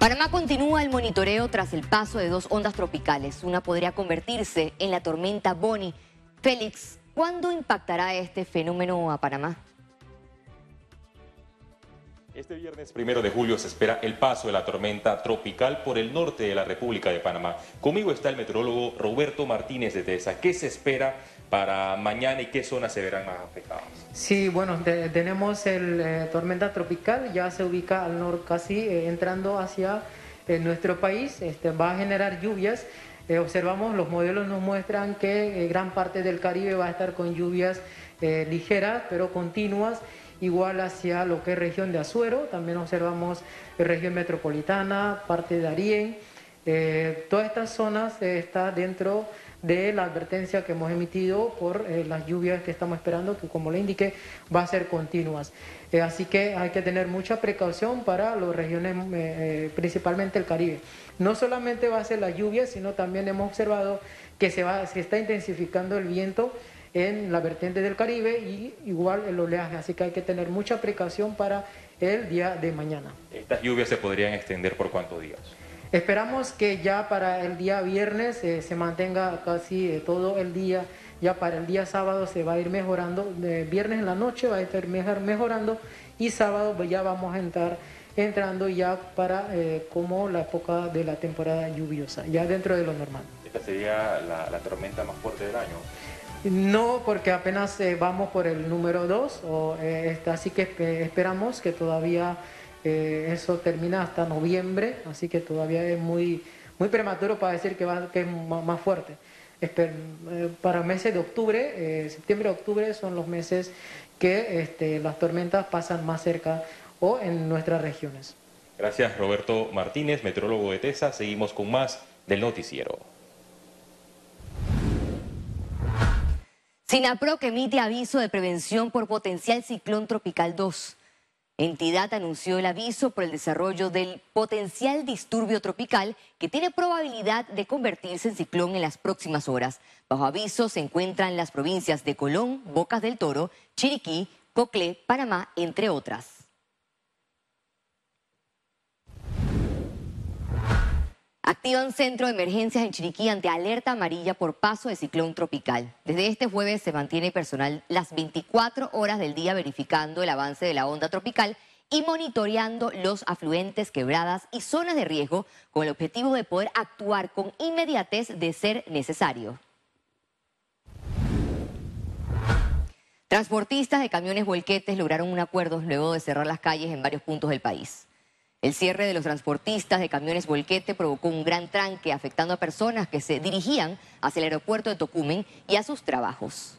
Panamá continúa el monitoreo tras el paso de dos ondas tropicales. Una podría convertirse en la tormenta Bonnie. Félix, ¿cuándo impactará este fenómeno a Panamá? Este viernes primero de julio se espera el paso de la tormenta tropical por el norte de la República de Panamá. Conmigo está el meteorólogo Roberto Martínez de TESA. ¿Qué se espera para mañana y qué zonas se verán más afectadas? Sí, bueno, tenemos el eh, tormenta tropical, ya se ubica al norte casi eh, entrando hacia eh, nuestro país, este, va a generar lluvias. observamos, los modelos nos muestran que gran parte del Caribe va a estar con lluvias ligeras pero continuas igual hacia lo que es región de Azuero, también observamos región metropolitana, parte de Arién, todas estas zonas están dentro de la advertencia que hemos emitido por eh, las lluvias que estamos esperando, que como le indiqué, va a ser continuas. Eh, así que hay que tener mucha precaución para las regiones, eh, principalmente el Caribe. No solamente va a ser la lluvia, sino también hemos observado que se, va, se está intensificando el viento en la vertiente del Caribe y igual el oleaje, así que hay que tener mucha precaución para el día de mañana. ¿Estas lluvias se podrían extender por cuántos días? Esperamos que ya para el día viernes eh, se mantenga casi eh, todo el día, ya para el día sábado se va a ir mejorando, viernes en la noche va a estar mejorando y sábado pues, ya vamos a entrar entrando ya para eh, como la época de la temporada lluviosa, ya dentro de lo normal. ¿Esta sería la, tormenta más fuerte del año? No, porque apenas vamos por el número 2, así que esperamos que todavía eh, eso termina hasta noviembre, así que todavía es muy, muy prematuro para decir que, va, que es más fuerte. Eh, para meses de octubre, eh, septiembre octubre son los meses que este, las tormentas pasan más cerca o en nuestras regiones. Gracias Roberto Martínez, meteorólogo de TESA. Seguimos con más del noticiero. Sinapro que emite aviso de prevención por potencial ciclón tropical 2 entidad anunció el aviso por el desarrollo del potencial disturbio tropical que tiene probabilidad de convertirse en ciclón en las próximas horas. Bajo aviso se encuentran las provincias de Colón, Bocas del Toro, Chiriquí, Coclé, Panamá, entre otras. Activan centro de emergencias en Chiriquí ante alerta amarilla por paso de ciclón tropical. Desde este jueves se mantiene personal las 24 horas del día verificando el avance de la onda tropical y monitoreando los afluentes, quebradas y zonas de riesgo con el objetivo de poder actuar con inmediatez de ser necesario. Transportistas de camiones volquetes lograron un acuerdo luego de cerrar las calles en varios puntos del país. El cierre de los transportistas de camiones volquete provocó un gran tranque afectando a personas que se dirigían hacia el aeropuerto de Tocumen y a sus trabajos.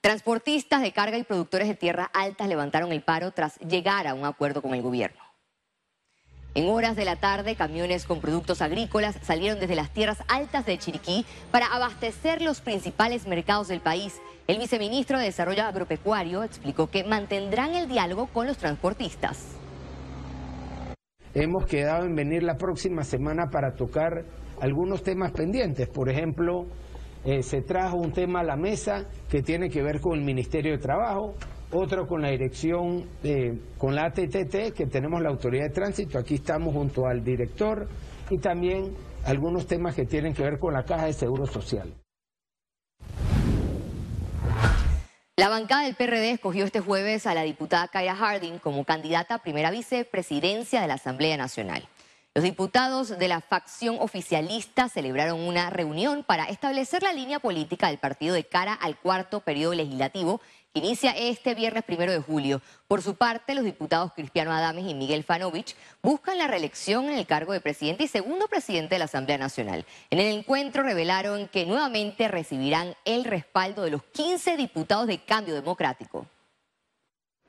Transportistas de carga y productores de tierra altas levantaron el paro tras llegar a un acuerdo con el gobierno. En horas de la tarde, camiones con productos agrícolas salieron desde las tierras altas de Chiriquí para abastecer los principales mercados del país. El viceministro de Desarrollo Agropecuario explicó que mantendrán el diálogo con los transportistas. Hemos quedado en venir la próxima semana para tocar algunos temas pendientes. Por ejemplo, eh, se trajo un tema a la mesa que tiene que ver con el Ministerio de Trabajo, otro con la dirección, con la ATTT, que tenemos la autoridad de tránsito, aquí estamos junto al director, y también algunos temas que tienen que ver con la caja de seguro social. La bancada del PRD escogió este jueves a la diputada Kaya Harding como candidata a primera vicepresidencia de la Asamblea Nacional. Los diputados de la facción oficialista celebraron una reunión para establecer la línea política del partido de cara al cuarto periodo legislativo inicia este viernes primero de julio. Por su parte, los diputados Cristiano Adames y Miguel Fanovich buscan la reelección en el cargo de presidente y segundo presidente de la Asamblea Nacional. En el encuentro revelaron que nuevamente recibirán el respaldo de los 15 diputados de Cambio Democrático.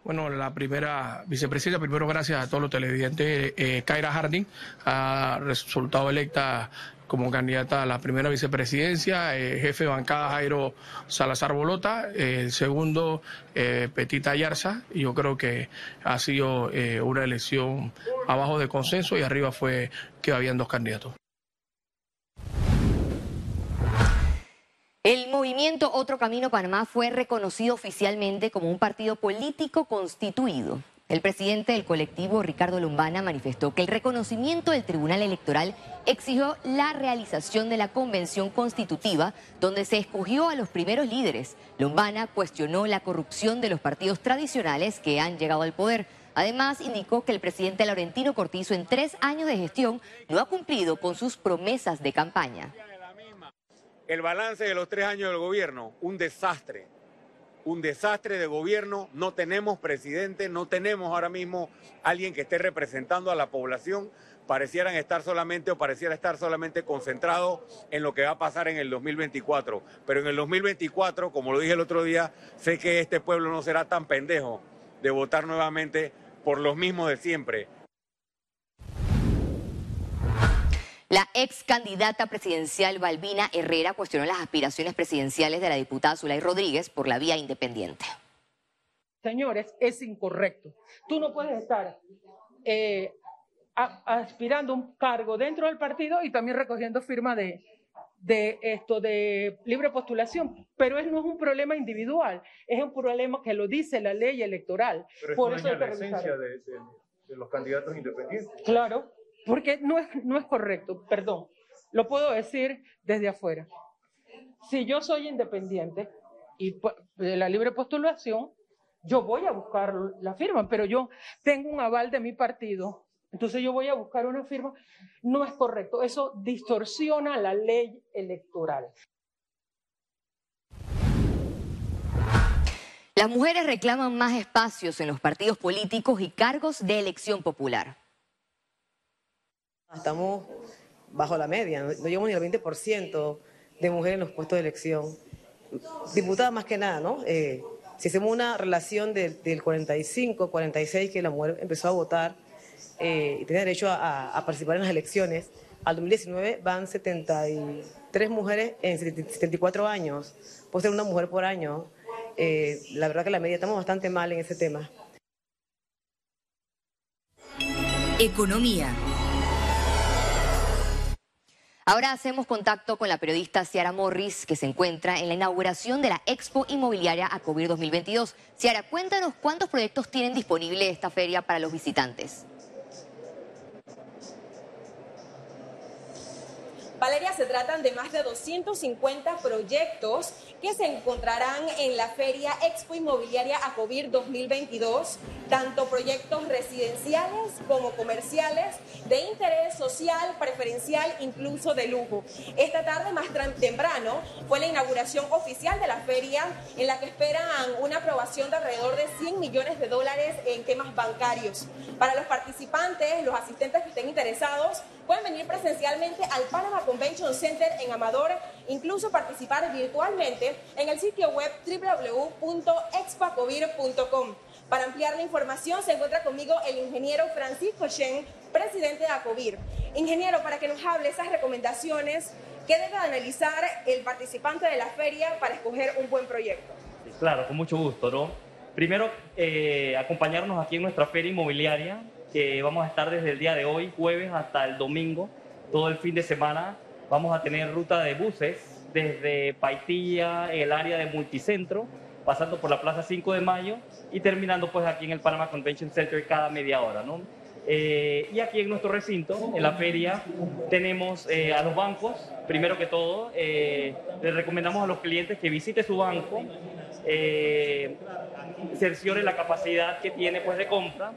Bueno, la primera vicepresidenta, primero gracias a todos los televidentes, eh, Kaira Harding ha resultado electa como candidata a la primera vicepresidencia, eh, jefe de bancada Jairo Salazar Bolota, eh, el segundo eh, Petita Yarza, y yo creo que ha sido una elección abajo de consenso y arriba fue que habían dos candidatos. El movimiento Otro Camino Panamá fue reconocido oficialmente como un partido político constituido. El presidente del colectivo, Ricardo Lombana, manifestó que el reconocimiento del Tribunal Electoral exigió la realización de la convención constitutiva donde se escogió a los primeros líderes. Lombana cuestionó la corrupción de los partidos tradicionales que han llegado al poder. Además, indicó que el presidente Laurentino Cortizo en tres años de gestión no ha cumplido con sus promesas de campaña. El balance de los tres años del gobierno, un desastre un desastre de gobierno, no tenemos presidente, no tenemos ahora mismo alguien que esté representando a la población, parecieran estar solamente o pareciera estar solamente concentrado en lo que va a pasar en el 2024. Pero en el 2024, como lo dije el otro día, sé que este pueblo no será tan pendejo de votar nuevamente por los mismos de siempre. La ex candidata presidencial Balbina Herrera cuestionó las aspiraciones presidenciales de la diputada Zulay Rodríguez por la vía independiente. Señores, es incorrecto. Tú no puedes estar eh, aspirando un cargo dentro del partido y también recogiendo firma de, de esto de libre postulación, pero no es un problema individual, es un problema que lo dice la ley electoral. Pero Por eso la esencia de, de los candidatos independientes. Claro, porque no es, no es correcto, perdón, lo puedo decir desde afuera. Si yo soy independiente y de la libre postulación, yo voy a buscar la firma, pero yo tengo un aval de mi partido, entonces yo voy a buscar una firma. No es correcto, eso distorsiona la ley electoral. Las mujeres reclaman más espacios en los partidos políticos y cargos de elección popular. Estamos bajo la media, no, llegamos ni al 20% de mujeres en los puestos de elección. Diputada más que nada, ¿no? Eh, si hacemos una relación del 45, 46 que la mujer empezó a votar eh, y tiene derecho a, participar en las elecciones, al 2019 van 73 mujeres en 74 años, puede ser una mujer por año. Eh, la verdad que la media estamos bastante mal en ese tema. Economía. Ahora hacemos contacto con la periodista Ciara Morris, que se encuentra en la inauguración de la Expo Inmobiliaria Acovir 2022. Ciara, cuéntanos cuántos proyectos tienen disponible esta feria para los visitantes. Valeria, se tratan de más de 250 proyectos que se encontrarán en la Feria Expo Inmobiliaria Acovir 2022, tanto proyectos residenciales como comerciales, de interés social, preferencial, incluso de lujo. Esta tarde, más temprano, fue la inauguración oficial de la feria, en la que esperan una aprobación de alrededor de 100 millones de dólares en temas bancarios. Para los participantes, los asistentes que estén interesados, pueden venir presencialmente al Panama Convention Center en Amador, incluso participar virtualmente en el sitio web www.expacovir.com. Para ampliar la información se encuentra conmigo el ingeniero Francisco Shen, presidente de ACOVIR. Ingeniero, para que nos hable esas recomendaciones, ¿qué debe analizar el participante de la feria para escoger un buen proyecto? claro, con mucho gusto, ¿no? Primero, eh, acompañarnos aquí en nuestra feria inmobiliaria, que vamos a estar desde el día de hoy, jueves, hasta el domingo, todo el fin de semana. Vamos a tener ruta de buses desde Paitilla, el área de multicentro, pasando por la Plaza 5 de Mayo y terminando pues aquí en el Panama Convention Center cada media hora, ¿no? Eh, y aquí en nuestro recinto, en la feria, tenemos eh, a los bancos. Primero que todo, eh, les recomendamos a los clientes que visite su banco, cerciore la capacidad que tiene pues, de compra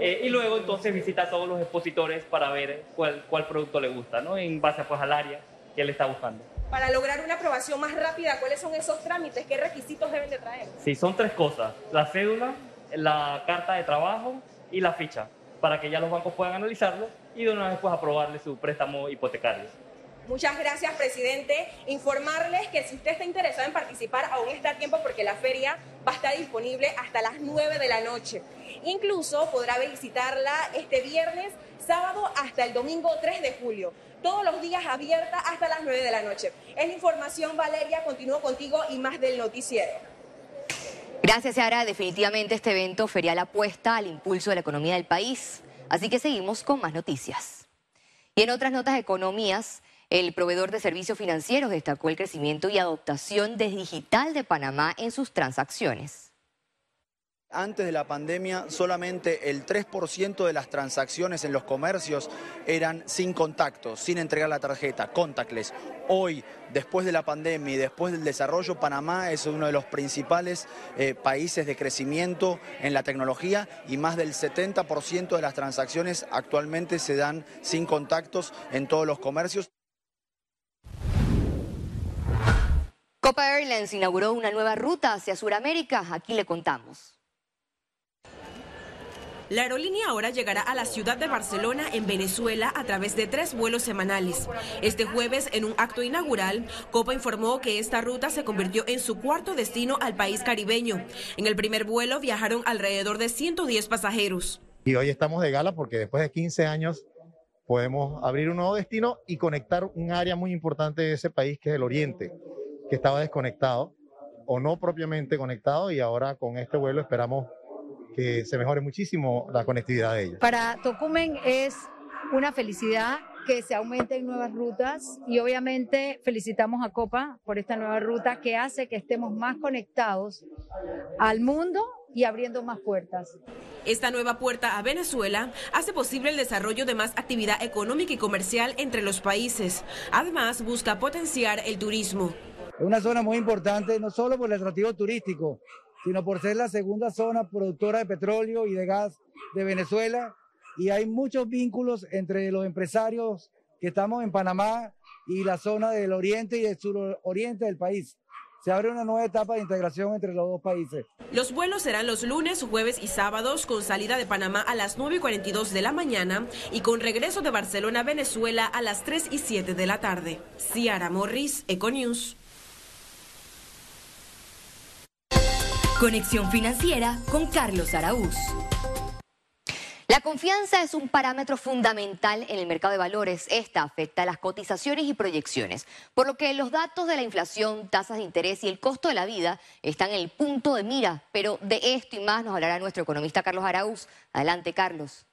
y luego entonces visita a todos los expositores para ver cuál, cuál producto le gusta, ¿no? en base pues, al área que él está buscando. Para lograr una aprobación más rápida, ¿cuáles son esos trámites? ¿Qué requisitos deben de traer? Sí, son tres cosas. La cédula, la carta de trabajo y la ficha para que ya los bancos puedan analizarlo y de una vez pues aprobarle su préstamo hipotecario. Muchas gracias, presidente. Informarles que si usted está interesado en participar, aún está a tiempo porque la feria va a estar disponible hasta las 9 de la noche. Incluso podrá visitarla este viernes, sábado hasta el domingo 3 de julio. Todos los días abierta hasta las 9 de la noche. Es la información, Valeria. Continúo contigo y más del noticiero. Gracias, Sara. Definitivamente este evento ferial apuesta al impulso de la economía del país. Así que seguimos con más noticias. Y en otras notas economías, el proveedor de servicios financieros destacó el crecimiento y adoptación de digital de Panamá en sus transacciones. Antes de la pandemia, solamente el 3% de las transacciones en los comercios eran sin contacto, sin entregar la tarjeta, contactless. Hoy, después de la pandemia y después del desarrollo, Panamá es uno de los principales eh, países de crecimiento en la tecnología y más del 70% de las transacciones actualmente se dan sin contactos en todos los comercios. Copa Airlines inauguró una nueva ruta hacia Sudamérica. Aquí le contamos. La aerolínea ahora llegará a la ciudad de Barcelona, en Venezuela, a través de tres vuelos semanales. Este jueves, en un acto inaugural, Copa informó que esta ruta se convirtió en su cuarto destino al país caribeño. En el primer vuelo viajaron alrededor de 110 pasajeros. Y hoy estamos de gala porque después de 15 años podemos abrir un nuevo destino y conectar un área muy importante de ese país que es el Oriente, que estaba desconectado o no propiamente conectado y ahora con este vuelo esperamos que se mejore muchísimo la conectividad de ellos. Para Tocumen es una felicidad que se aumenten nuevas rutas y obviamente felicitamos a Copa por esta nueva ruta que hace que estemos más conectados al mundo y abriendo más puertas. Esta nueva puerta a Venezuela hace posible el desarrollo de más actividad económica y comercial entre los países. Además, busca potenciar el turismo. Es una zona muy importante, no solo por el atractivo turístico, sino por ser la segunda zona productora de petróleo y de gas de Venezuela. Y hay muchos vínculos entre los empresarios que estamos en Panamá y la zona del oriente y del suroriente del país. Se abre una nueva etapa de integración entre los dos países. Los vuelos serán los lunes, jueves y sábados con salida de Panamá a las 9 y 42 de la mañana y con regreso de Barcelona a Venezuela a las 3 y 7 de la tarde. Ciara Morris, Econews. Conexión financiera con Carlos Araúz. La confianza es un parámetro fundamental en el mercado de valores. Esta afecta a las cotizaciones y proyecciones, por lo que los datos de la inflación, tasas de interés y el costo de la vida están en el punto de mira. Pero de esto y más nos hablará nuestro economista Carlos Araúz. Adelante, Carlos.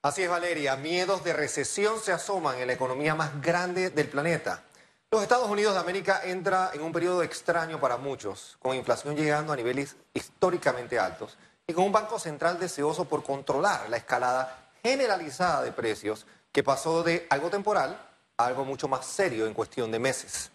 Así es, Valeria. Miedos de recesión se asoman en la economía más grande del planeta. Los Estados Unidos de América entra en un periodo extraño para muchos, con inflación llegando a niveles históricamente altos y con un banco central deseoso por controlar la escalada generalizada de precios que pasó de algo temporal a algo mucho más serio en cuestión de meses.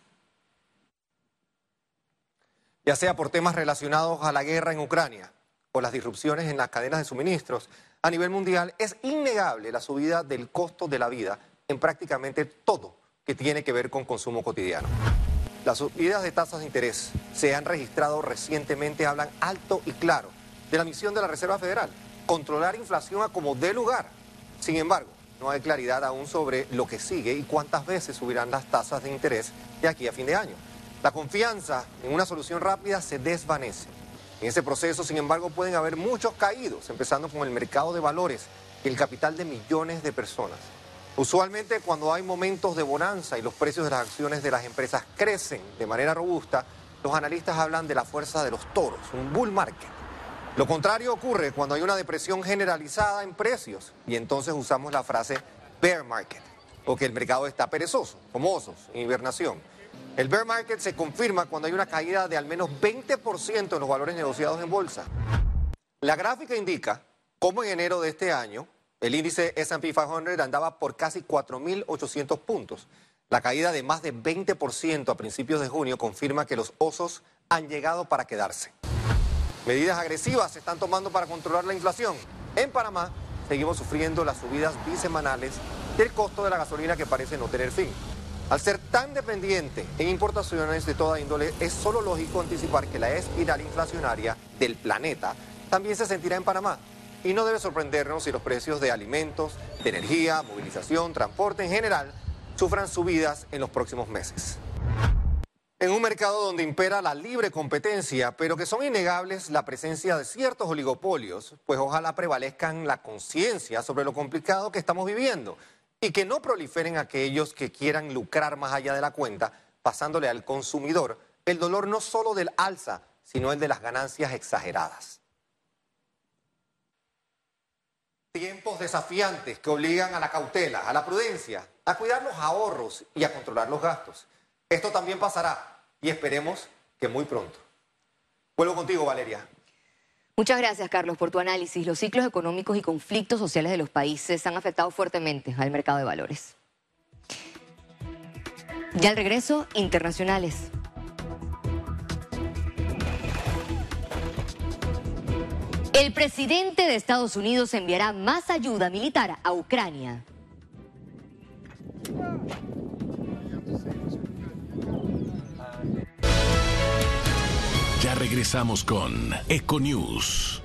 Ya sea por temas relacionados a la guerra en Ucrania o las disrupciones en las cadenas de suministros, a nivel mundial es innegable la subida del costo de la vida en prácticamente todo que tiene que ver con consumo cotidiano. Las subidas de tasas de interés se han registrado recientemente hablan alto y claro de la misión de la Reserva Federal, controlar inflación a como dé lugar. Sin embargo, no hay claridad aún sobre lo que sigue y cuántas veces subirán las tasas de interés de aquí a fin de año. La confianza en una solución rápida se desvanece. En ese proceso, sin embargo, pueden haber muchos caídos, empezando con el mercado de valores y el capital de millones de personas. Usualmente cuando hay momentos de bonanza y los precios de las acciones de las empresas crecen de manera robusta, los analistas hablan de la fuerza de los toros, un bull market. Lo contrario ocurre cuando hay una depresión generalizada en precios y entonces usamos la frase bear market, porque el mercado está perezoso, como osos, en hibernación. El bear market se confirma cuando hay una caída de al menos 20% en los valores negociados en bolsa. La gráfica indica cómo en enero de este año el índice SP 500 andaba por casi 4.800 puntos. La caída de más de 20% a principios de junio confirma que los osos han llegado para quedarse. Medidas agresivas se están tomando para controlar la inflación. En Panamá seguimos sufriendo las subidas bisemanales del costo de la gasolina que parece no tener fin. Al ser tan dependiente en importaciones de toda índole, es solo lógico anticipar que la espiral inflacionaria del planeta también se sentirá en Panamá. Y no debe sorprendernos si los precios de alimentos, de energía, movilización, transporte en general sufran subidas en los próximos meses. En un mercado donde impera la libre competencia, pero que son innegables la presencia de ciertos oligopolios, pues ojalá prevalezcan la conciencia sobre lo complicado que estamos viviendo y que no proliferen aquellos que quieran lucrar más allá de la cuenta, pasándole al consumidor el dolor no solo del alza, sino el de las ganancias exageradas. Tiempos desafiantes que obligan a la cautela, a la prudencia, a cuidar los ahorros y a controlar los gastos. Esto también pasará y esperemos que muy pronto. Vuelvo contigo, Valeria. Muchas gracias, Carlos, por tu análisis. Los ciclos económicos y conflictos sociales de los países han afectado fuertemente al mercado de valores. Ya al regreso, internacionales. El presidente de Estados Unidos enviará más ayuda militar a Ucrania. Ya regresamos con Econews.